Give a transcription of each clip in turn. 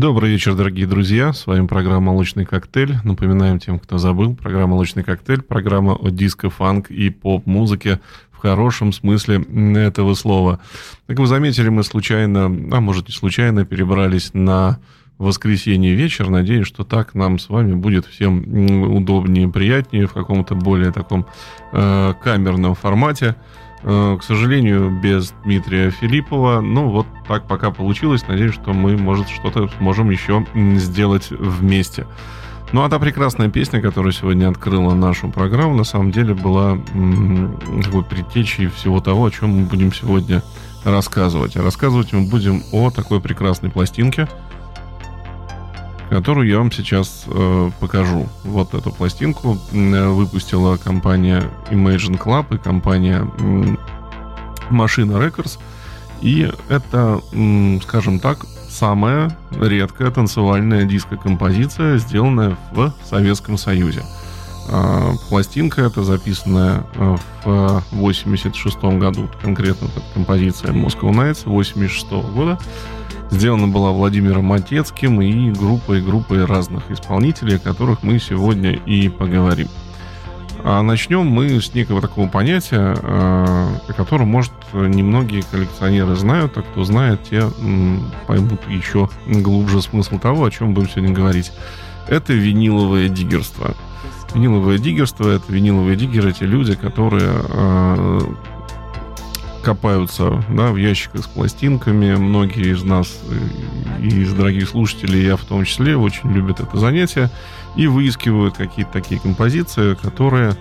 Добрый вечер, дорогие друзья. С вами программа «Молочный коктейль». Напоминаем тем, кто забыл, программа «Молочный коктейль», программа о диско, фанк и поп-музыке в хорошем смысле этого слова. Как вы заметили, мы случайно, а может и случайно, перебрались на воскресенье вечер. Надеюсь, что так нам с вами будет всем удобнее, приятнее в каком-то более таком э, камерном формате. Э, к сожалению, без Дмитрия Филиппова. Ну, вот так пока получилось. Надеюсь, что мы, может, что-то сможем еще сделать вместе. Ну, а та прекрасная песня, которая сегодня открыла нашу программу, на самом деле была такой предтечей всего того, о чем мы будем сегодня рассказывать. Рассказывать мы будем о такой прекрасной пластинке – которую я вам сейчас э, покажу. Вот эту пластинку э, выпустила компания Imagine Club и компания э, Машина Records. И это, э, скажем так, самая редкая танцевальная диско-композиция, сделанная в Советском Союзе. Э, пластинка эта записанная э, в 86 году, конкретно эта композиция Moscow Nights 86 года. Сделана была Владимиром Матецким и группой, группой разных исполнителей, о которых мы сегодня и поговорим. А начнем мы с некого такого понятия, э, о котором, может, немногие коллекционеры знают, а кто знает, те поймут еще глубже смысл того, о чем будем сегодня говорить. Это виниловое диггерство. Виниловое диггерство — это виниловые диггеры, те люди, которые э, копаются да, в ящиках с пластинками. Многие из нас, и из дорогих слушателей, я в том числе, очень любят это занятие и выискивают какие-то такие композиции, которые,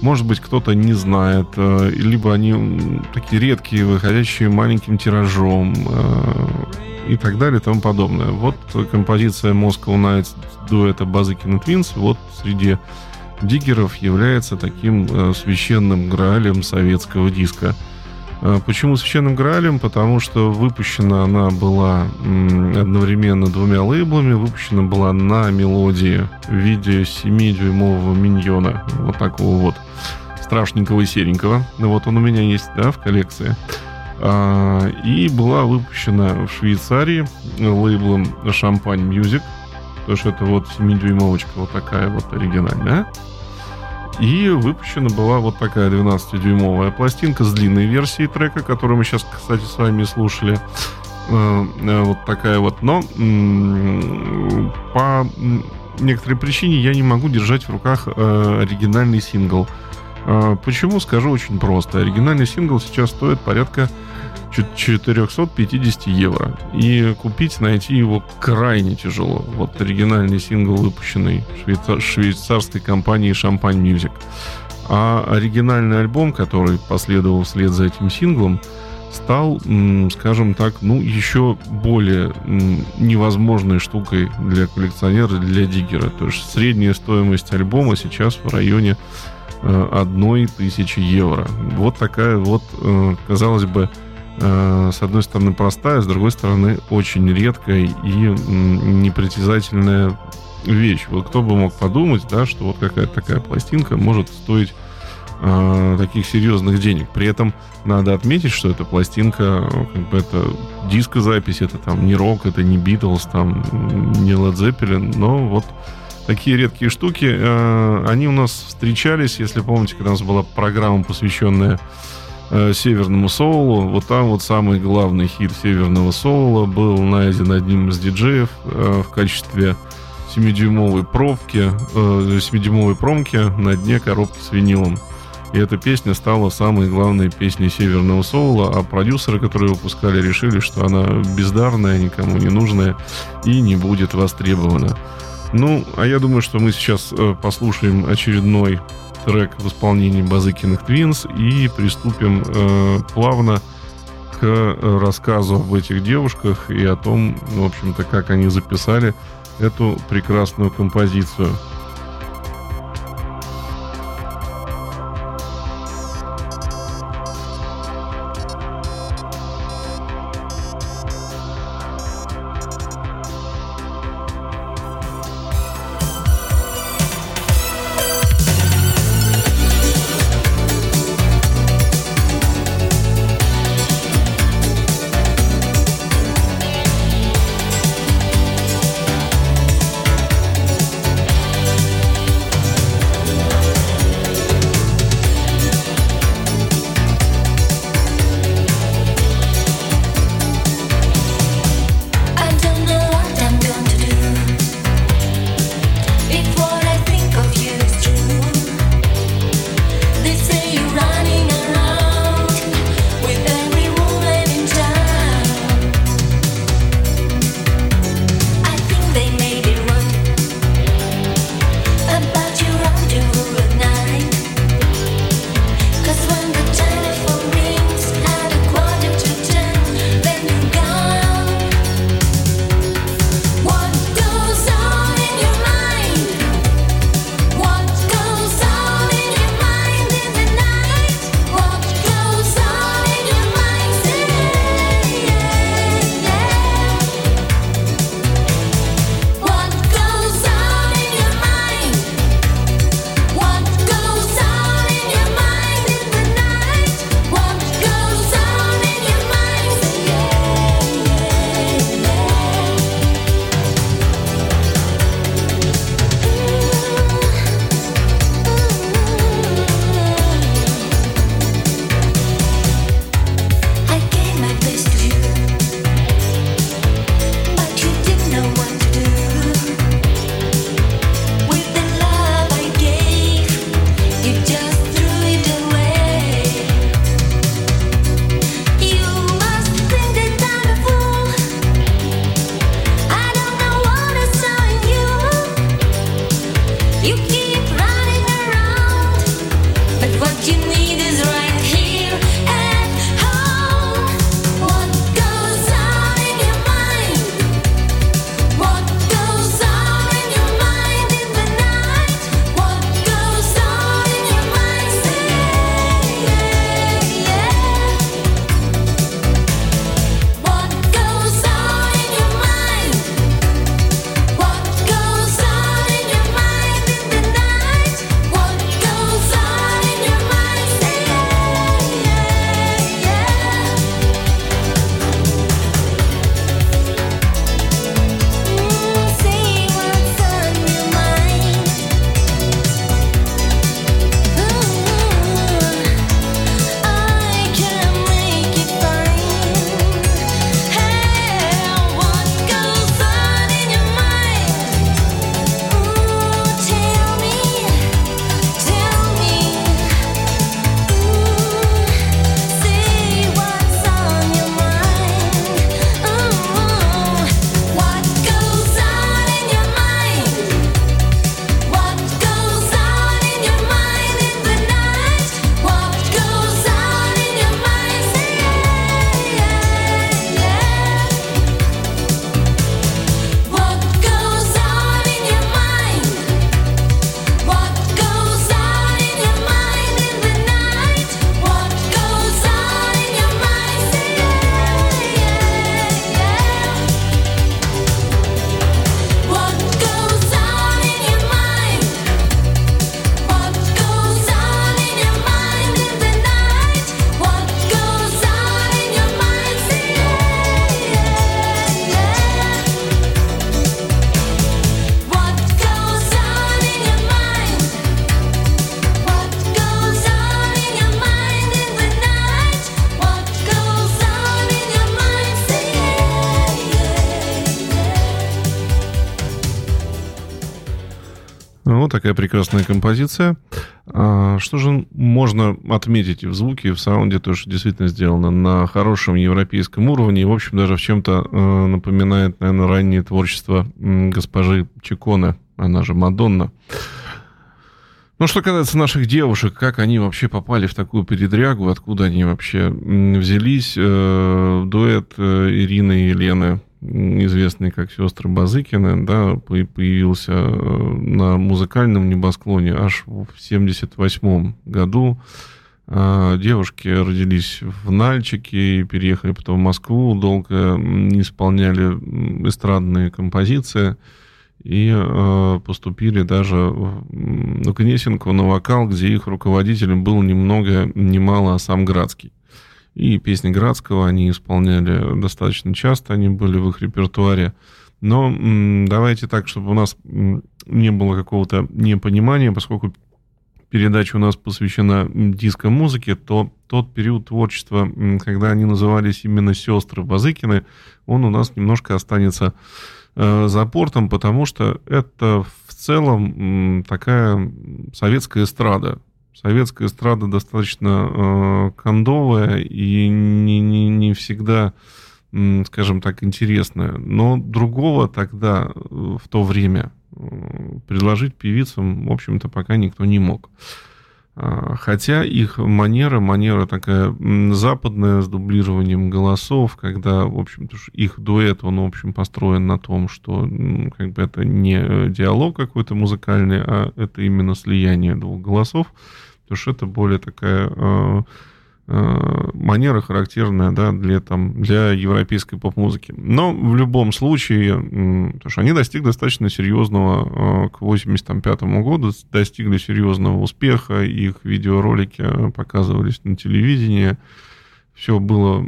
может быть, кто-то не знает, э, либо они такие редкие, выходящие маленьким тиражом э, и так далее и тому подобное. Вот композиция Moscow Nights дуэта Базыкин Twins вот среди диггеров является таким э, священным граалем советского диска – почему священным Граалем? Потому что выпущена она была одновременно двумя лейблами. Выпущена была на мелодии в виде 7-дюймового миньона. Вот такого вот страшненького и серенького. Вот он у меня есть, да, в коллекции. А, и была выпущена в Швейцарии лейблом Champagne Music. Потому что это вот 7-дюймовочка вот такая вот оригинальная. И выпущена была вот такая 12-дюймовая пластинка с длинной версией трека, которую мы сейчас, кстати, с вами слушали. Э, э, вот такая вот. Но по некоторой причине я не могу держать в руках э, оригинальный сингл. Почему? Скажу очень просто. Оригинальный сингл сейчас стоит порядка 450 евро. И купить, найти его крайне тяжело. Вот оригинальный сингл, выпущенный швейцар- швейцарской компанией Champagne Music. А оригинальный альбом, который последовал вслед за этим синглом, стал, скажем так, ну, еще более невозможной штукой для коллекционера, для диггера. То есть средняя стоимость альбома сейчас в районе э, одной тысячи евро. Вот такая вот, э, казалось бы, с одной стороны простая, с другой стороны очень редкая и непритязательная вещь. Вот кто бы мог подумать, да, что вот какая-то такая пластинка может стоить э, таких серьезных денег. При этом надо отметить, что эта пластинка, как бы это дискозапись, это там не рок, это не Битлз, там не Led Zeppelin, но вот такие редкие штуки, э, они у нас встречались, если помните, когда у нас была программа, посвященная Э, северному соулу. Вот там вот самый главный хит северного соула был найден одним из диджеев э, в качестве 7-дюймовой пробки, э, 7-дюймовой промки на дне коробки с винилом. И эта песня стала самой главной песней северного соула, а продюсеры, которые выпускали, решили, что она бездарная, никому не нужная и не будет востребована. Ну, а я думаю, что мы сейчас э, послушаем очередной трек в исполнении Базыкиных Твинс и приступим э, плавно к рассказу об этих девушках и о том, в общем-то, как они записали эту прекрасную композицию. Такая прекрасная композиция. А, что же можно отметить в звуке, и в саунде, то, что действительно сделано на хорошем европейском уровне, и, в общем, даже в чем-то э, напоминает, наверное, раннее творчество госпожи Чиконе, она же Мадонна. Ну, что касается наших девушек, как они вообще попали в такую передрягу, откуда они вообще взялись, э, дуэт э, Ирины и Елены известный как сестры Базыкины, да, появился э, на музыкальном небосклоне аж в 1978 году. А, девушки родились в Нальчике и переехали потом в Москву, долго исполняли эстрадные композиции и э, поступили даже в Гнесинку на вокал, где их руководителем был ни много ни мало а сам Градский. И песни Градского они исполняли достаточно часто, они были в их репертуаре. Но давайте так, чтобы у нас не было какого-то непонимания, поскольку передача у нас посвящена диско-музыке, то тот период творчества, когда они назывались именно «Сестры Базыкины», он у нас немножко останется э, за портом, потому что это в целом такая советская эстрада советская эстрада достаточно э, кондовая и не, не, не всегда, скажем так, интересная. Но другого тогда, э, в то время, э, предложить певицам, в общем-то, пока никто не мог. Хотя их манера, манера такая западная, с дублированием голосов, когда, в общем-то, их дуэт, он, в общем, построен на том, что как бы это не диалог какой-то музыкальный, а это именно слияние двух голосов потому что это более такая э, э, манера характерная да, для, там, для европейской поп-музыки. Но в любом случае, потому что они достигли достаточно серьезного, э, к 1985 году достигли серьезного успеха, их видеоролики показывались на телевидении, все было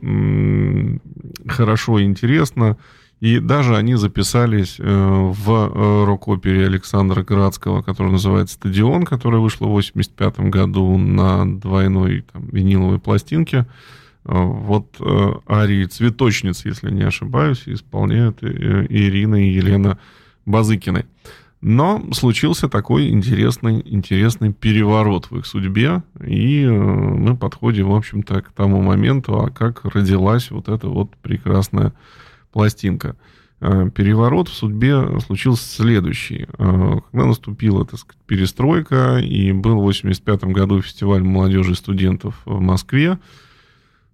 хорошо и интересно. И даже они записались э, в э, рок-опере Александра Градского, которая называется «Стадион», которая вышла в 1985 году на двойной там, виниловой пластинке. Э, вот арии «Цветочниц», если не ошибаюсь, исполняют Ирина и Елена Базыкины. Но случился такой интересный, интересный переворот в их судьбе, и мы подходим, в общем-то, к тому моменту, а как родилась вот эта вот прекрасная пластинка. Э, переворот в судьбе случился следующий. Э, когда наступила так сказать, перестройка, и был в 1985 году фестиваль молодежи и студентов в Москве,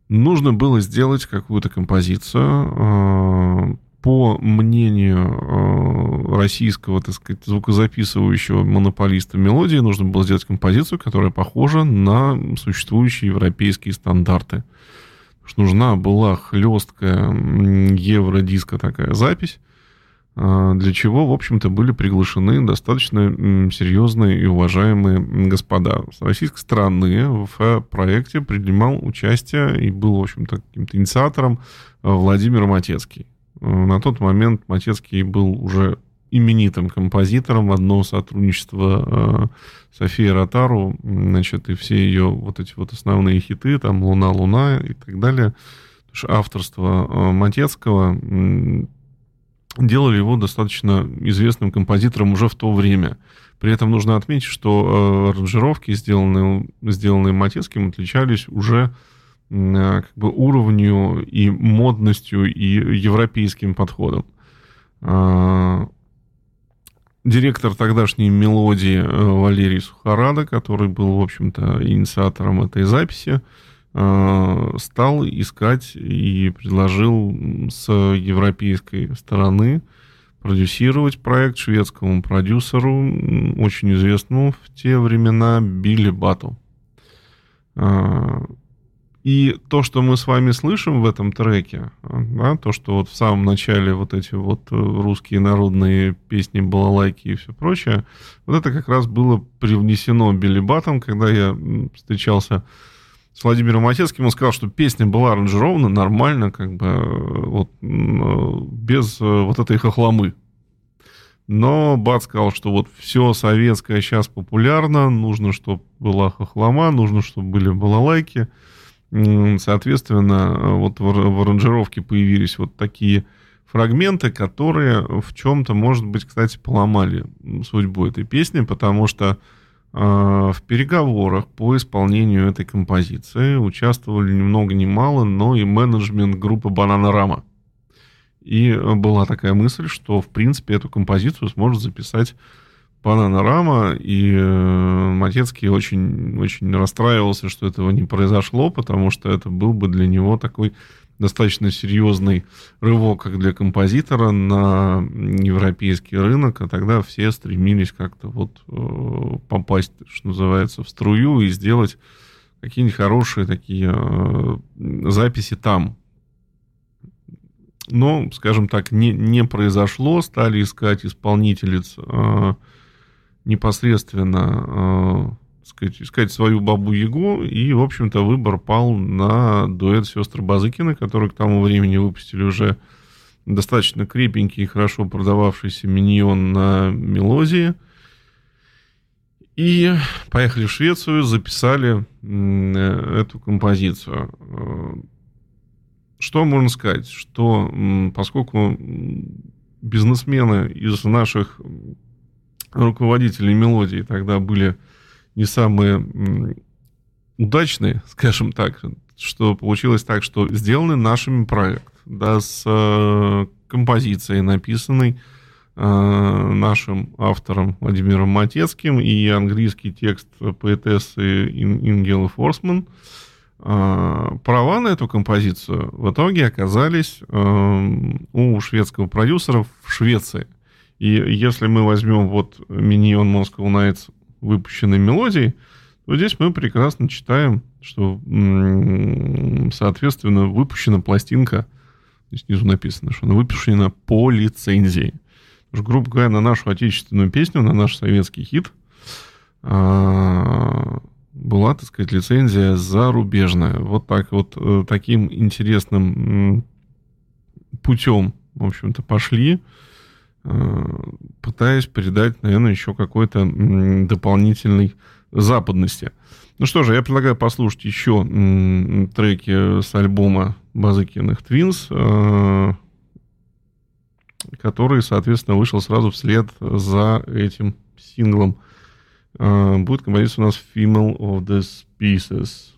нужно было сделать какую-то композицию. Э, по мнению российского, так сказать, звукозаписывающего монополиста мелодии, нужно было сделать композицию, которая похожа на существующие европейские стандарты что нужна была хлесткая евродиска такая запись, а, для чего, в общем-то, были приглашены достаточно серьезные и уважаемые господа. С российской стороны в проекте принимал участие и был, в общем-то, каким-то инициатором а, Владимир Матецкий. А, на тот момент Матецкий был уже именитым композитором, одно сотрудничество э, Софии Ротару, значит, и все ее вот эти вот основные хиты, там «Луна, Луна» и так далее, авторство э, Матецкого делали его достаточно известным композитором уже в то время. При этом нужно отметить, что э, аранжировки, сделанные, сделанные Матецким, отличались уже как бы уровню и модностью и европейским подходом. Э, директор тогдашней мелодии э, Валерий Сухарада, который был, в общем-то, инициатором этой записи, э, стал искать и предложил с европейской стороны продюсировать проект шведскому продюсеру, очень известному в те времена Билли Бату. И то, что мы с вами слышим в этом треке, да, то, что вот в самом начале вот эти вот э, русские народные песни, балалайки и все прочее, вот это как раз было привнесено Билли Батом, когда я встречался с Владимиром Матецким, он сказал, что песня была аранжирована нормально, как бы э, вот э, без вот этой хохломы. Но Бат сказал, что вот все советское сейчас популярно, нужно, чтобы была хохлома, нужно, чтобы были балалайки. Соответственно, вот в аранжировке появились вот такие фрагменты, которые в чем-то, может быть, кстати, поломали судьбу этой песни, потому что э, в переговорах по исполнению этой композиции участвовали ни много ни мало, но и менеджмент группы Бананарама. И была такая мысль, что, в принципе, эту композицию сможет записать Бананарама, и э, Матецкий очень, очень расстраивался, что этого не произошло, потому что это был бы для него такой достаточно серьезный рывок как для композитора на европейский рынок, а тогда все стремились как-то вот э, попасть, что называется, в струю и сделать какие-нибудь хорошие такие э, записи там. Но, скажем так, не, не произошло, стали искать исполнительниц э, непосредственно сказать, искать свою бабу-ягу, и, в общем-то, выбор пал на дуэт сестры Базыкина, который к тому времени выпустили уже достаточно крепенький и хорошо продававшийся миньон на мелодии. И поехали в Швецию, записали эту композицию. Что можно сказать? Что поскольку бизнесмены из наших руководителей мелодии тогда были не самые удачные, скажем так, что получилось так, что сделаны нашими проект, да, с э, композицией, написанной э, нашим автором Владимиром Матецким и английский текст поэтессы Ингелы Форсман. Э, права на эту композицию в итоге оказались э, у шведского продюсера в Швеции. И если мы возьмем вот Minion Moscow Nights выпущенной мелодией, то здесь мы прекрасно читаем, что, соответственно, выпущена пластинка, снизу написано, что она выпущена по лицензии. Потому что, грубо говоря, на нашу отечественную песню, на наш советский хит а, была, так сказать, лицензия зарубежная. Вот так вот э, таким интересным путем, в общем-то, пошли. Э, пытаясь передать, наверное, еще какой-то дополнительной западности. Ну что же, я предлагаю послушать еще треки с альбома Базыкиных Твинс, э, который, соответственно, вышел сразу вслед за этим синглом. Э, будет композиция у нас Female of the Species.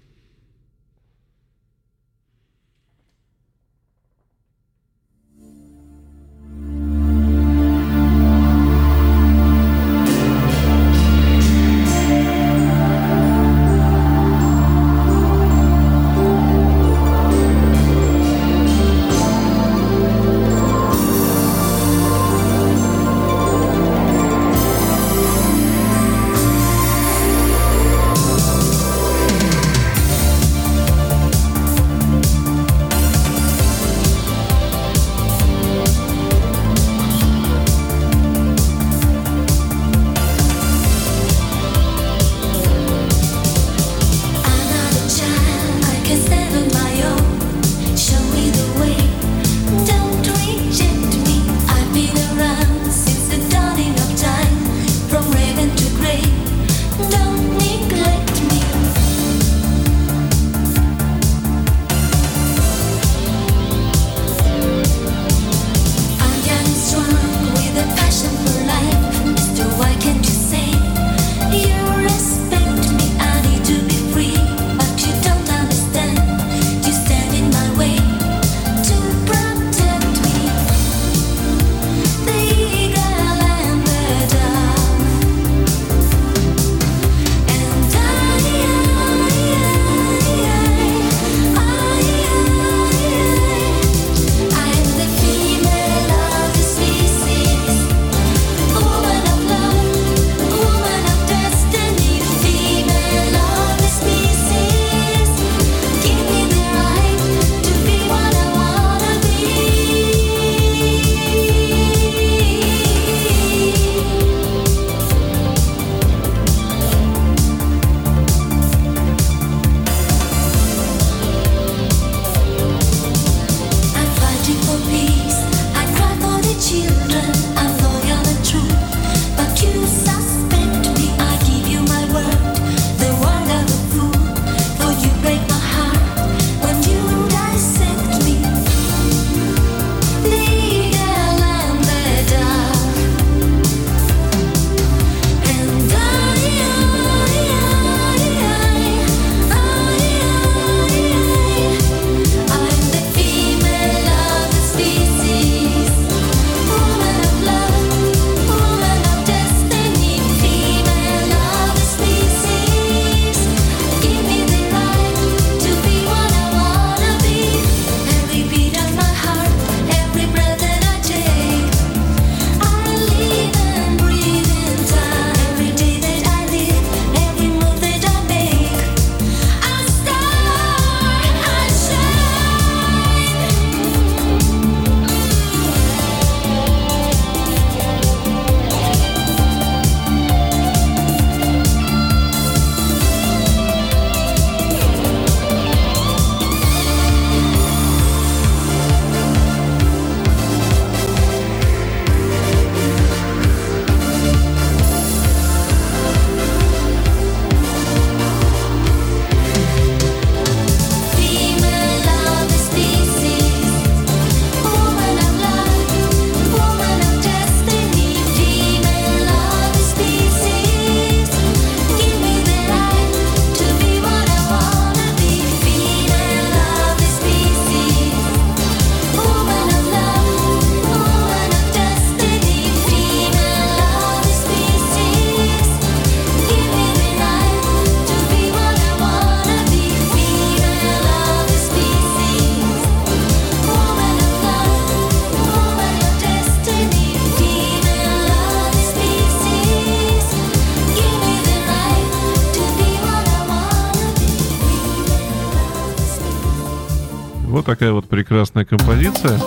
Такая вот прекрасная композиция.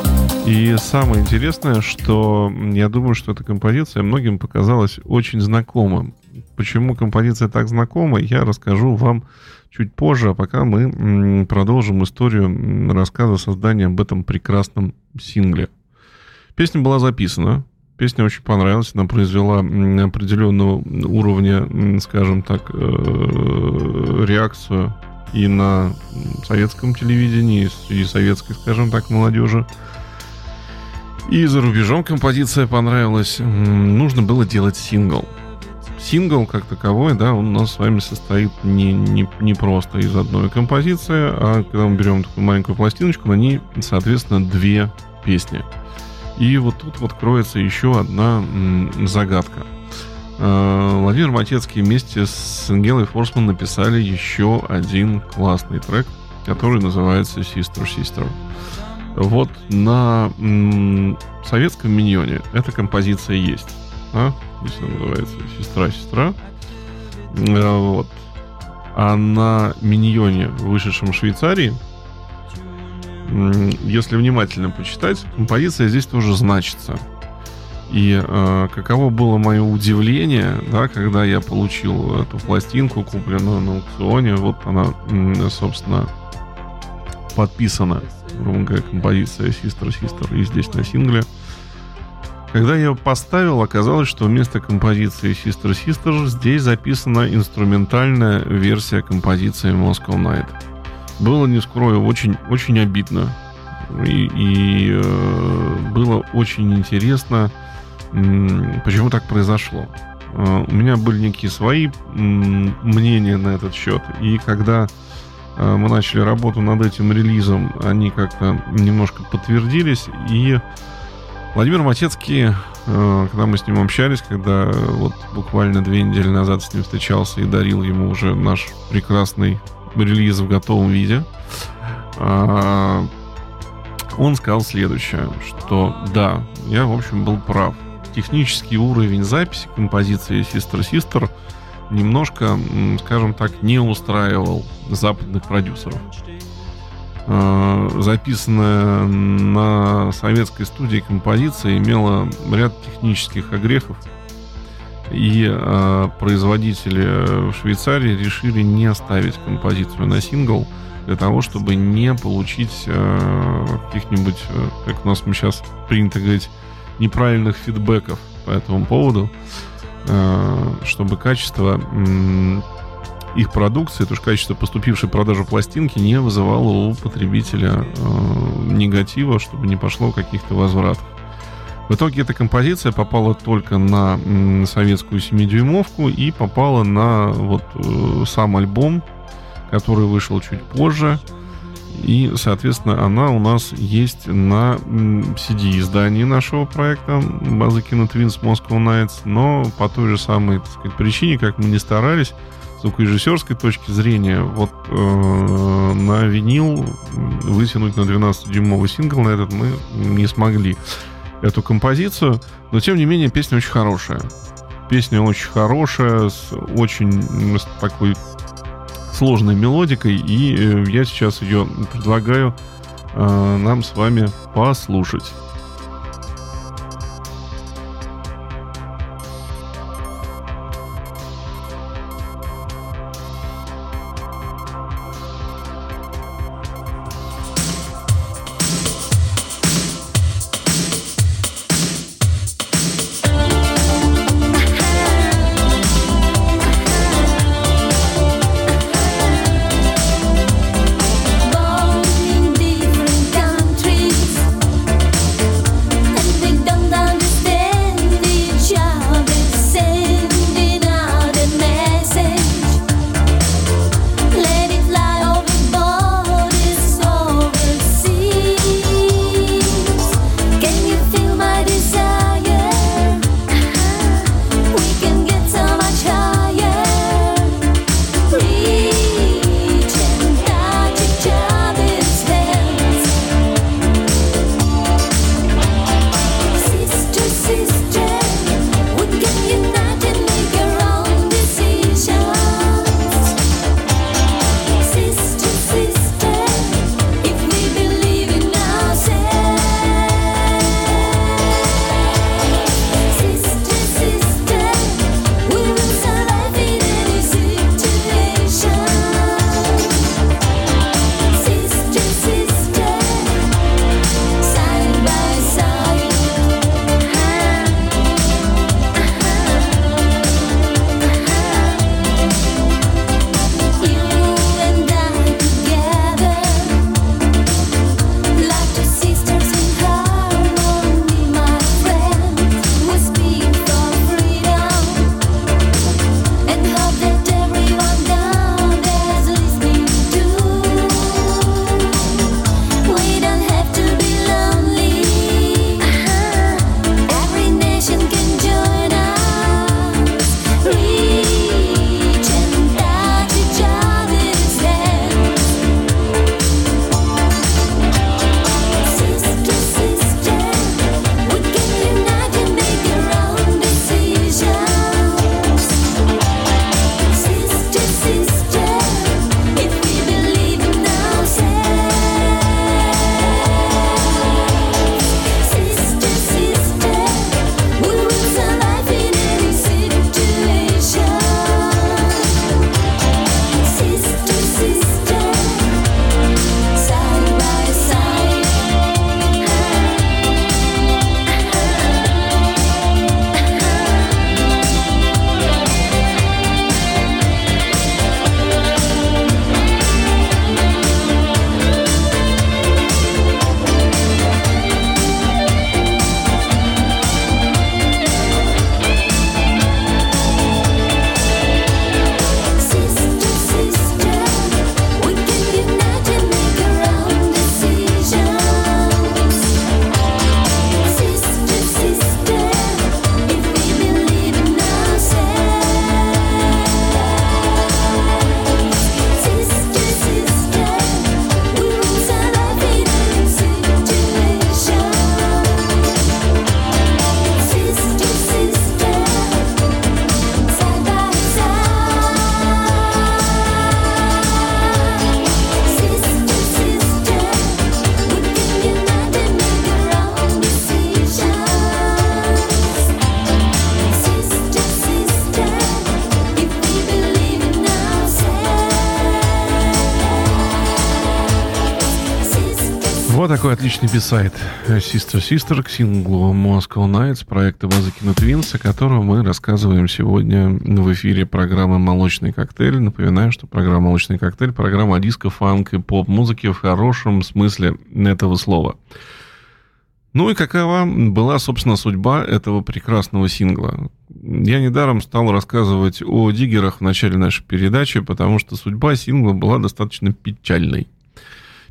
И самое интересное, что я думаю, что эта композиция многим показалась очень знакомым. Почему композиция так знакома, я расскажу вам чуть позже, а пока мы продолжим историю рассказа создания об этом прекрасном сингле. Песня была записана, песня очень понравилась, она произвела определенного уровня, скажем так, э, реакцию и на советском телевидении, и советской, скажем так, молодежи. И за рубежом композиция понравилась. Нужно было делать сингл. Сингл, как таковой, да, он у нас с вами состоит не, не, не просто из одной композиции, а когда мы берем такую маленькую пластиночку, на ней, соответственно, две песни. И вот тут вот кроется еще одна загадка. Э, Владимир Матецкий вместе с Ангелой Форсман написали еще один классный трек, который называется Sister Sister. Вот на м- советском миньоне эта композиция есть. А? Здесь она называется «Сестра-сестра». Э, вот. А на миньоне, вышедшем в Швейцарии, если внимательно почитать, композиция здесь тоже значится. И э, каково было мое удивление, да, когда я получил эту пластинку, купленную на аукционе, вот она, собственно, подписана, грубо композиция Sister Sister и здесь на сингле. Когда я ее поставил, оказалось, что вместо композиции Sister Sister здесь записана инструментальная версия композиции Moscow Night. Было, не скрою, очень, очень обидно. И, и э, было очень интересно, почему так произошло. Э, у меня были некие свои мнения на этот счет. И когда э, мы начали работу над этим релизом, они как-то немножко подтвердились. И Владимир Матецкий, э, когда мы с ним общались, когда вот буквально две недели назад с ним встречался и дарил ему уже наш прекрасный релиз в готовом виде, он сказал следующее, что да, я, в общем, был прав технический уровень записи композиции Sister Sister немножко, скажем так, не устраивал западных продюсеров. А, записанная на советской студии композиция имела ряд технических огрехов, и э, производители в Швейцарии решили не ставить композицию на сингл для того, чтобы не получить э, каких-нибудь, э, как у нас мы сейчас принято говорить, неправильных фидбэков по этому поводу, э, чтобы качество их продукции, то есть качество поступившей продажи пластинки не вызывало у потребителя э, негатива, чтобы не пошло каких-то возвратов. В итоге эта композиция попала только на советскую 7-дюймовку и попала на вот э, сам альбом, который вышел чуть позже. И, соответственно, она у нас есть на CD-издании нашего проекта базы Twins Moscow Nights, но по той же самой так сказать, причине, как мы не старались, с звукорежиссерской точки зрения, вот э, на винил вытянуть на 12-дюймовый сингл на этот мы не смогли эту композицию, но тем не менее песня очень хорошая. Песня очень хорошая, с очень с такой сложной мелодикой, и э, я сейчас ее предлагаю э, нам с вами послушать. Такой отличный бисайт Sister Sister к синглу Moscow Nights проекта Базыкина Твинс, о котором мы рассказываем сегодня в эфире программы «Молочный коктейль». Напоминаю, что программа «Молочный коктейль» — программа диско, фанк и поп-музыки в хорошем смысле этого слова. Ну и какова была, собственно, судьба этого прекрасного сингла? Я недаром стал рассказывать о диггерах в начале нашей передачи, потому что судьба сингла была достаточно печальной.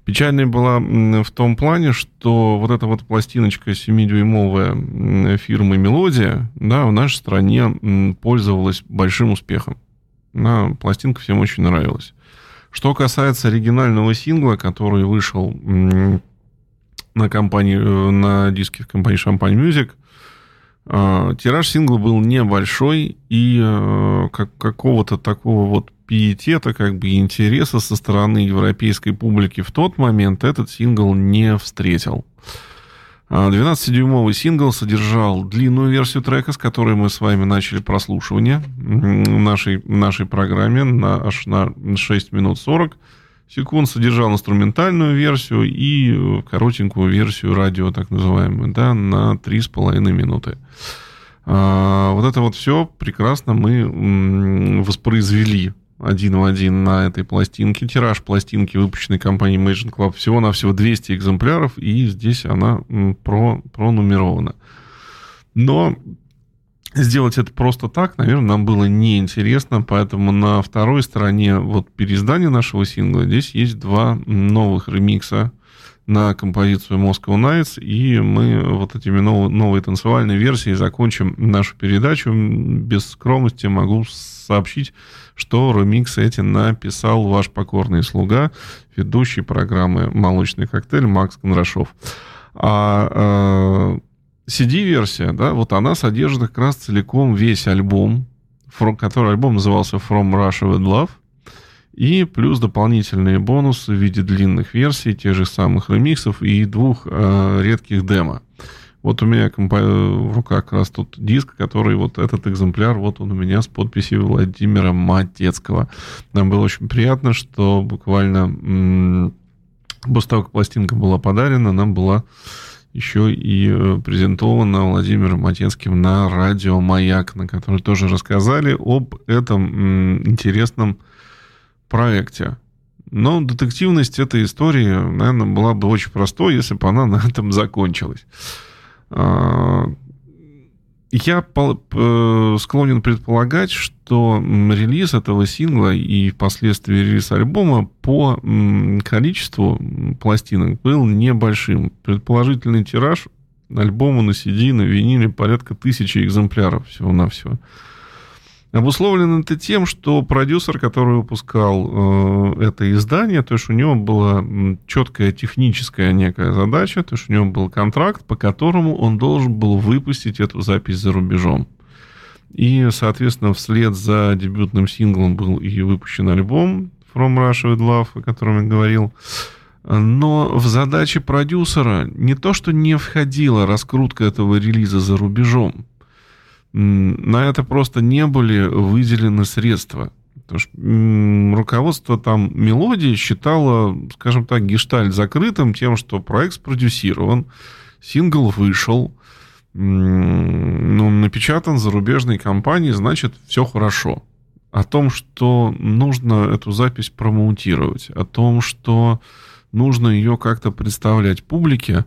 Печальной была в том плане, что вот эта вот пластиночка 7-дюймовая фирмы «Мелодия» да, в нашей стране пользовалась большим успехом. Да, пластинка всем очень нравилась. Что касается оригинального сингла, который вышел на, компании, э, на диске в компании Champagne Music. А, тираж сингла был небольшой, и э, как, какого-то такого вот пиетета, как бы интереса со стороны европейской публики в тот момент этот сингл не встретил. 12-дюймовый а, сингл содержал длинную версию трека, с которой мы с вами начали прослушивание в нашей, нашей программе на, аж на 6 минут 40 секунд содержал инструментальную версию и э, коротенькую версию радио, так называемую, да, на 3,5 минуты. А, вот это вот все прекрасно мы воспроизвели один в один на этой пластинке. Тираж пластинки, выпущенной компанией Imagine Club, всего-навсего 200 экземпляров, и здесь она про, пронумерована. Но сделать это просто так, наверное, нам было неинтересно, поэтому на второй стороне вот переиздания нашего сингла здесь есть два новых ремикса на композицию Moscow Nights, и мы вот этими нов- новой танцевальной версией закончим нашу передачу. Без скромности могу сообщить, что ремиксы эти написал ваш покорный слуга, ведущий программы «Молочный коктейль» Макс Кондрашов. А, CD-версия, да, вот она содержит как раз целиком весь альбом, который альбом назывался From Russia with Love, и плюс дополнительные бонусы в виде длинных версий, тех же самых ремиксов и двух э, редких демо. Вот у меня в руках как раз тут диск, который вот этот экземпляр, вот он у меня с подписью Владимира Матецкого. Нам было очень приятно, что буквально м- после того, как пластинка была подарена, нам была еще и э, презентована Владимиром Матенским на радио «Маяк», на котором тоже рассказали об этом интересном проекте. Но детективность этой истории, наверное, была бы очень простой, если бы она на этом закончилась. А, я склонен предполагать, что релиз этого сингла и впоследствии релиз альбома по количеству пластинок был небольшим. Предположительный тираж альбома на CD, на виниле порядка тысячи экземпляров всего-навсего. Обусловлено это тем, что продюсер, который выпускал э, это издание, то есть у него была четкая техническая некая задача, то есть у него был контракт, по которому он должен был выпустить эту запись за рубежом. И, соответственно, вслед за дебютным синглом был и выпущен альбом From Russia with Love, о котором я говорил. Но в задачи продюсера не то, что не входила раскрутка этого релиза за рубежом, на это просто не были выделены средства. Потому что руководство там мелодии считало, скажем так, гештальт закрытым тем, что проект спродюсирован, сингл вышел, ну, напечатан зарубежной компанией, значит, все хорошо. О том, что нужно эту запись промоутировать, о том, что нужно ее как-то представлять публике,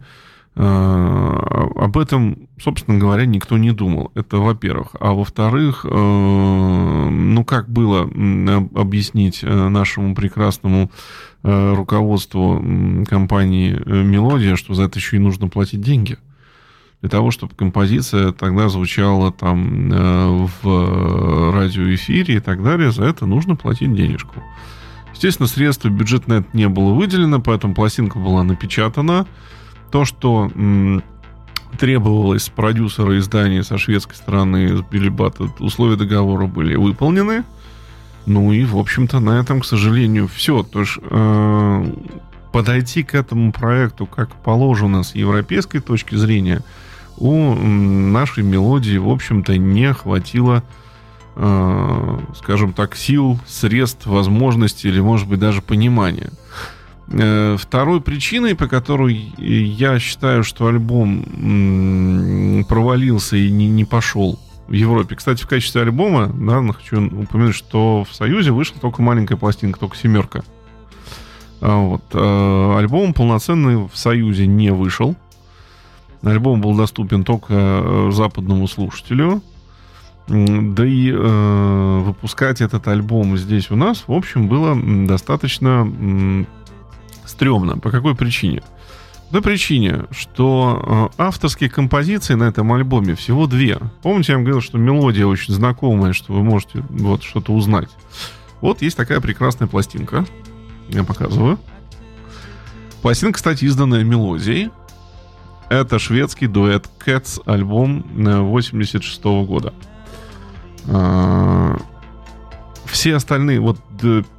об этом, собственно говоря, никто не думал. Это во-первых. А во-вторых, э, ну как было объяснить э, нашему прекрасному руководству компании «Мелодия», что за это еще и нужно платить деньги? Для того, чтобы композиция тогда звучала там в радиоэфире и так далее, за это нужно платить денежку. Естественно, средств бюджет на это не было выделено, поэтому пластинка была напечатана, то, что требовалось продюсера издания со шведской стороны, с Билибата, условия договора были выполнены. Ну и, в общем-то, на этом, к сожалению, все. То есть э, подойти к этому проекту, как положено с европейской точки зрения, у нашей мелодии, в общем-то, не хватило, э, скажем так, сил, средств, возможностей или, может быть, даже понимания. Э, второй причиной, по которой я считаю, что альбом провалился и не, не пошел в Европе. Кстати, в качестве альбома, да, хочу упомянуть, что в Союзе вышла только маленькая пластинка, только семерка. А вот. Э, альбом полноценный в Союзе не вышел. Альбом был доступен только э, западному слушателю. Да и выпускать этот альбом здесь у нас, в общем, было достаточно стрёмно. По какой причине? По причине, что э, авторские композиции на этом альбоме всего две. Помните, я вам говорил, что мелодия очень знакомая, что вы можете вот что-то узнать. Вот есть такая прекрасная пластинка. Я показываю. Пластинка, кстати, изданная мелодией. Это шведский дуэт Cats, альбом 86 -го года. Все остальные вот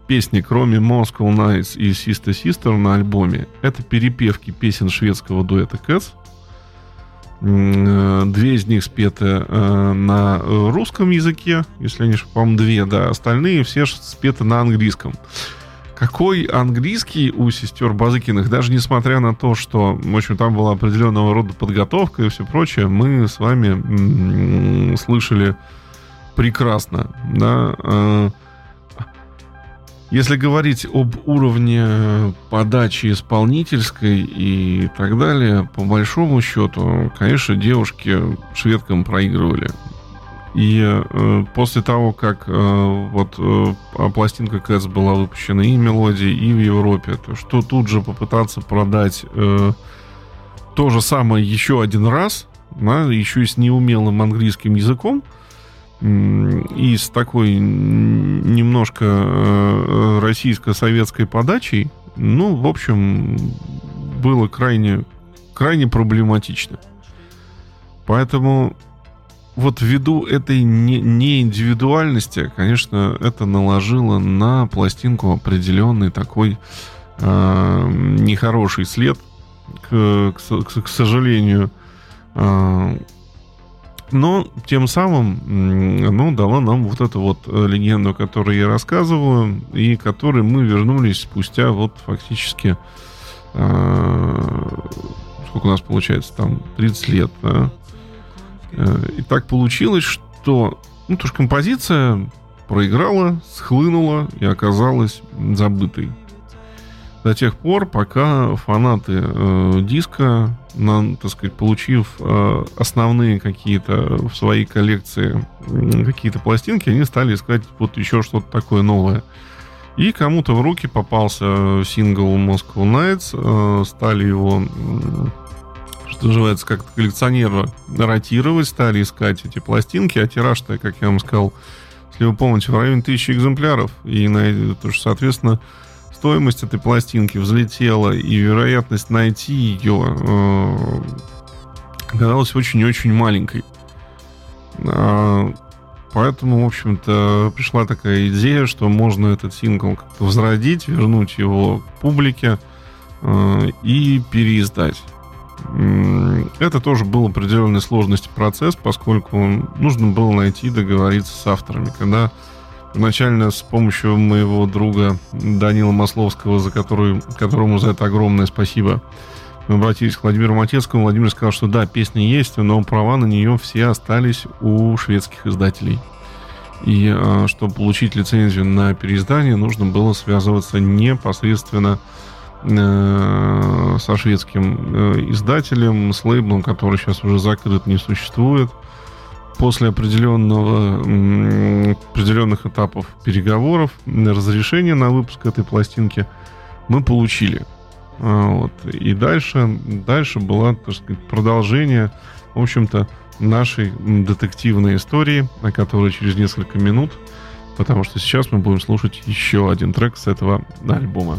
песни, кроме Moscow Nights и Sister Sister на альбоме, это перепевки песен шведского дуэта Cats. Э, две из них спеты э, на русском языке, если не по-моему, две, да. Остальные все спеты на английском. Какой английский у сестер Базыкиных, даже несмотря на то, что, в общем, там была определенного рода подготовка и все прочее, мы с вами слышали прекрасно, да. Э, если говорить об уровне подачи исполнительской и так далее, по большому счету, конечно, девушки шведкам проигрывали. И э, после того, как э, вот э, пластинка Кэтс была выпущена и мелодии, и в Европе, то что тут же попытаться продать э, то же самое еще один раз, да, еще и с неумелым английским языком, и с такой немножко э, российско-советской подачей, ну, в общем, было крайне, крайне проблематично. Поэтому вот ввиду этой не, неиндивидуальности, конечно, это наложило на пластинку определенный такой э, нехороший след, к, к, к сожалению. Э, но тем самым, ну, дала нам вот эту вот э, легенду, которую я рассказываю, и которой мы вернулись спустя вот фактически, э, сколько у нас получается, там, 30 лет, да? Э, и так получилось, что, ну, то, что композиция проиграла, схлынула и оказалась забытой до тех пор, пока фанаты э, диска, на, так сказать, получив э, основные какие-то в своей коллекции э, какие-то пластинки, они стали искать вот еще что-то такое новое. И кому-то в руки попался сингл Moscow Nights, э, стали его, э, что называется, как коллекционера ротировать, стали искать эти пластинки, а тираж-то, как я вам сказал, если вы помните, в районе тысячи экземпляров, и на это, соответственно, стоимость этой пластинки взлетела, и вероятность найти ее э, оказалась очень-очень маленькой. А, поэтому, в общем-то, пришла такая идея, что можно этот сингл как-то возродить, вернуть его публике э, и переиздать. Это тоже был определенной сложности процесс, поскольку нужно было найти договориться с авторами. Когда Изначально с помощью моего друга Данила Масловского, за который, которому за это огромное спасибо, мы обратились к Владимиру Матецкому. Владимир сказал, что да, песня есть, но права на нее все остались у шведских издателей. И а, чтобы получить лицензию на переиздание, нужно было связываться непосредственно э, со шведским э, издателем, с лейблом, который сейчас уже закрыт, не существует после определенного, определенных этапов переговоров, разрешение на выпуск этой пластинки мы получили. А, вот. И дальше, дальше было, так сказать, продолжение, в общем-то, нашей детективной истории, о которой через несколько минут, потому что сейчас мы будем слушать еще один трек с этого альбома.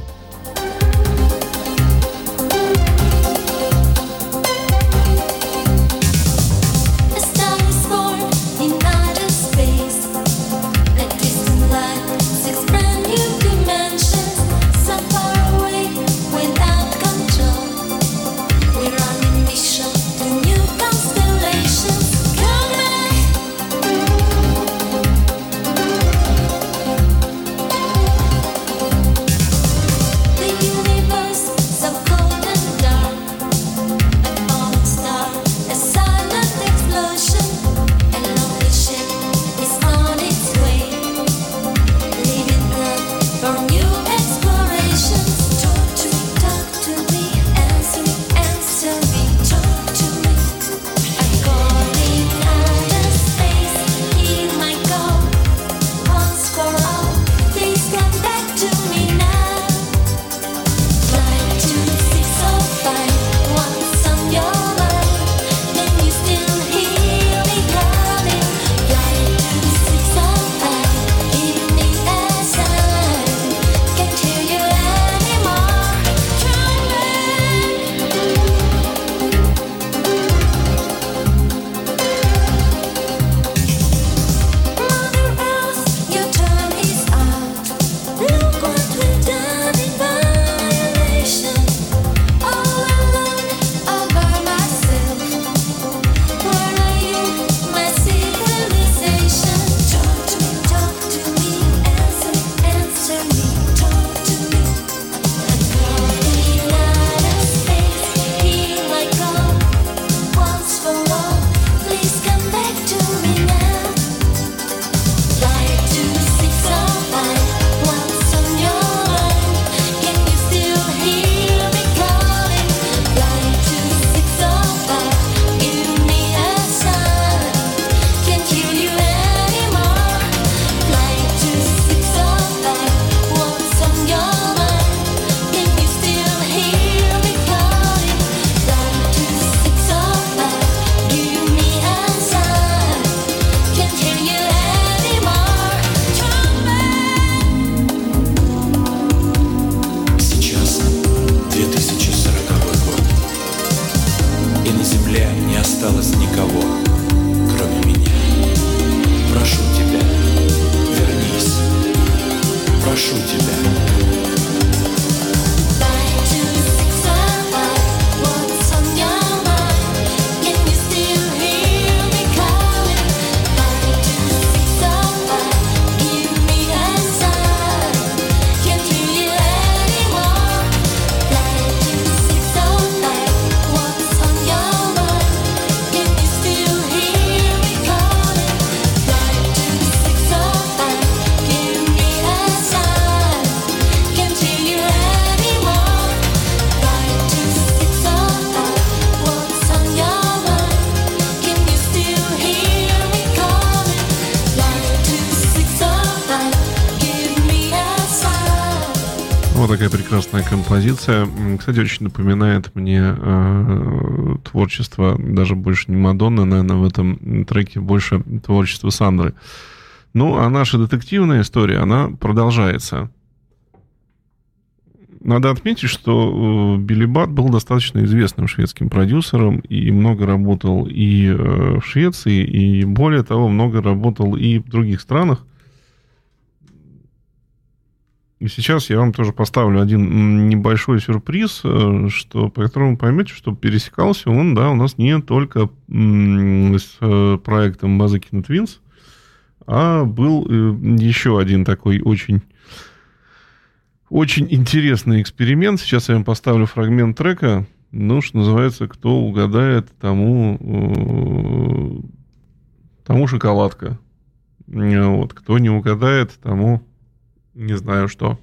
Композиция. Кстати, очень напоминает мне э, творчество, даже больше не Мадонны, наверное, в этом треке больше творчество Сандры. Ну, а наша детективная история, она продолжается. Надо отметить, что э, Билли Бат был достаточно известным шведским продюсером и много работал и э, в Швеции, и более того, много работал и в других странах. И сейчас я вам тоже поставлю один небольшой сюрприз, э, что, по которому поймете, что пересекался он, да, у нас не только с проектом Базыкин Twins, а был еще один такой очень очень интересный эксперимент. Сейчас я вам поставлю фрагмент трека. Ну, что называется, кто угадает, тому, э, тому шоколадка. Вот. Кто не угадает, тому не знаю что.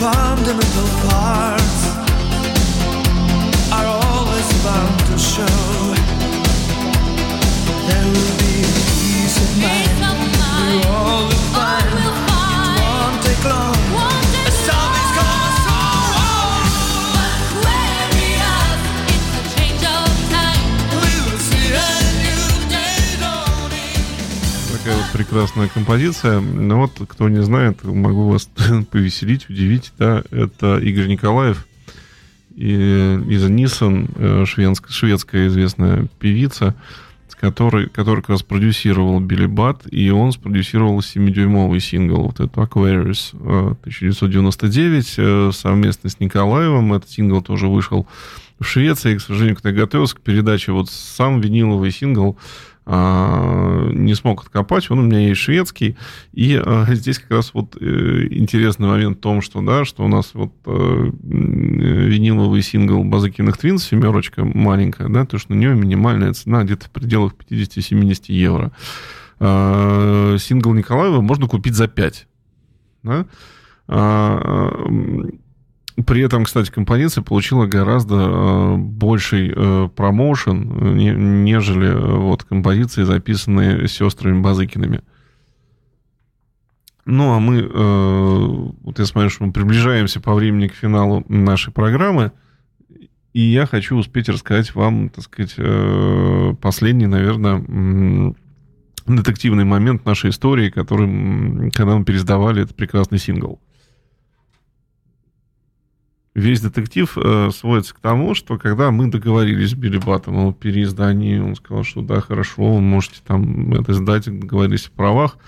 palm, the middle part. Прекрасная композиция. Ну вот, кто не знает, могу вас повеселить, удивить. Да, это Игорь Николаев и, из Nissan, э, шведская, шведская известная певица, который, который как раз продюсировал Билли Бат, и он спродюсировал 7-дюймовый сингл, вот этот Aquarius 1999, э, э, совместно с Николаевым. Этот сингл тоже вышел в Швеции, и, к сожалению, когда я готовился к передаче, вот сам виниловый сингл не смог откопать, он у меня есть шведский, и а, здесь как раз вот э, интересный момент в том, что, да, что у нас вот э, виниловый сингл Базыкиных Твинс, семерочка маленькая, да, то, что на нее минимальная цена где-то в пределах 50-70 евро. А, сингл Николаева можно купить за 5, да, при этом, кстати, композиция получила гораздо э, больший э, промоушен, не, нежели э, вот композиции, записанные сестрами Базыкиными. Ну, а мы, э, вот я смотрю, что мы приближаемся по времени к финалу нашей программы, и я хочу успеть рассказать вам, так сказать, э, последний, наверное, детективный момент нашей истории, который, когда мы пересдавали этот прекрасный сингл весь детектив э, сводится к тому, что когда мы договорились с Билли Баттом о переиздании, он сказал, что да, хорошо, вы можете там это сдать, договорились о правах,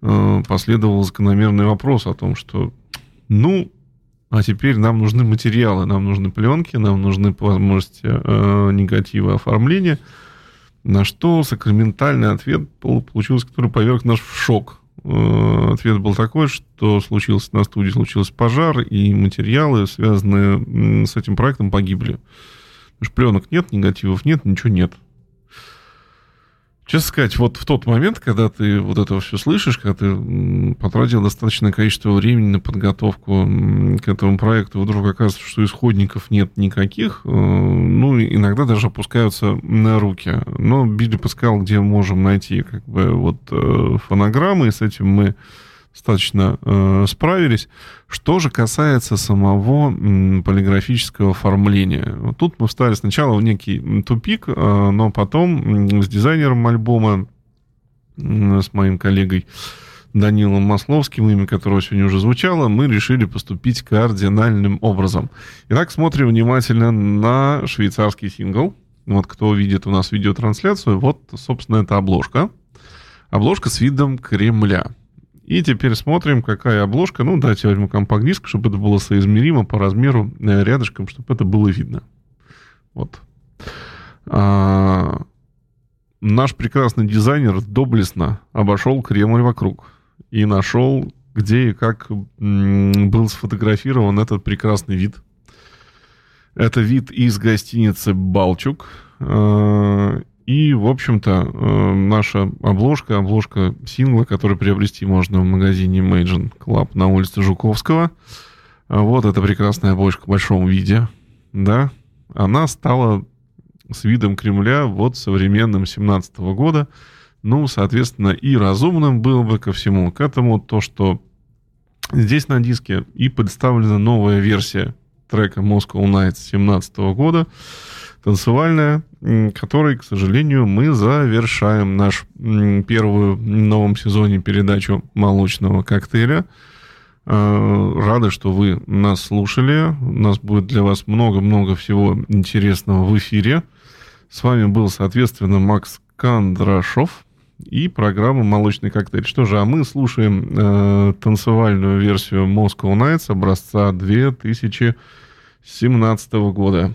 э, последовал закономерный вопрос о том, что, ну, а теперь нам нужны материалы, нам нужны пленки, нам нужны возможности э, негативы оформления, на что сакраментальный ответ получился, который поверг нас в шок. Э, ответ был такой, что случился на студии, случился пожар, и материалы, связанные с этим проектом, погибли. Потому что пленок нет, негативов нет, ничего нет. Честно сказать, вот в тот момент, когда ты вот это все слышишь, когда ты потратил достаточное количество времени на подготовку к этому проекту, вдруг оказывается, что исходников нет никаких, э, ну, иногда даже опускаются на руки. Но Билли подсказал, где можем найти как бы вот э, фонограммы, и с этим мы достаточно э, справились. Что же касается самого м, полиграфического оформления. Вот тут мы встали сначала в некий тупик, э, но потом м, с дизайнером альбома с моим коллегой Данилом Масловским, имя которого сегодня уже звучало, мы решили поступить кардинальным образом. Итак, смотрим внимательно на швейцарский сингл. Вот кто видит у нас видеотрансляцию, вот, собственно, это обложка. Обложка с видом Кремля. И теперь смотрим, какая обложка. Ну, давайте возьму компакт-диск, чтобы это было соизмеримо по размеру э, рядышком, чтобы это было видно. Вот. А, наш прекрасный дизайнер доблестно обошел Кремль вокруг и нашел, где и как был сфотографирован этот прекрасный вид. Это вид из гостиницы «Балчук». И, в общем-то, э, наша обложка, обложка сингла, который приобрести можно в магазине Imagine Club на улице Жуковского. А вот эта прекрасная обложка в большом виде, да, она стала с видом Кремля вот современным 17 -го года. Ну, соответственно, и разумным было бы ко всему к этому то, что здесь на диске и представлена новая версия трека Moscow Nights 17 -го года, танцевальная, которой, к сожалению, мы завершаем наш первую в новом сезоне передачу молочного коктейля. А, рады, что вы нас слушали. У нас будет для вас много-много всего интересного в эфире. С вами был, соответственно, Макс Кондрашов и программа «Молочный коктейль». Что же, а мы слушаем э, танцевальную версию Moscow Nights образца 2017 года.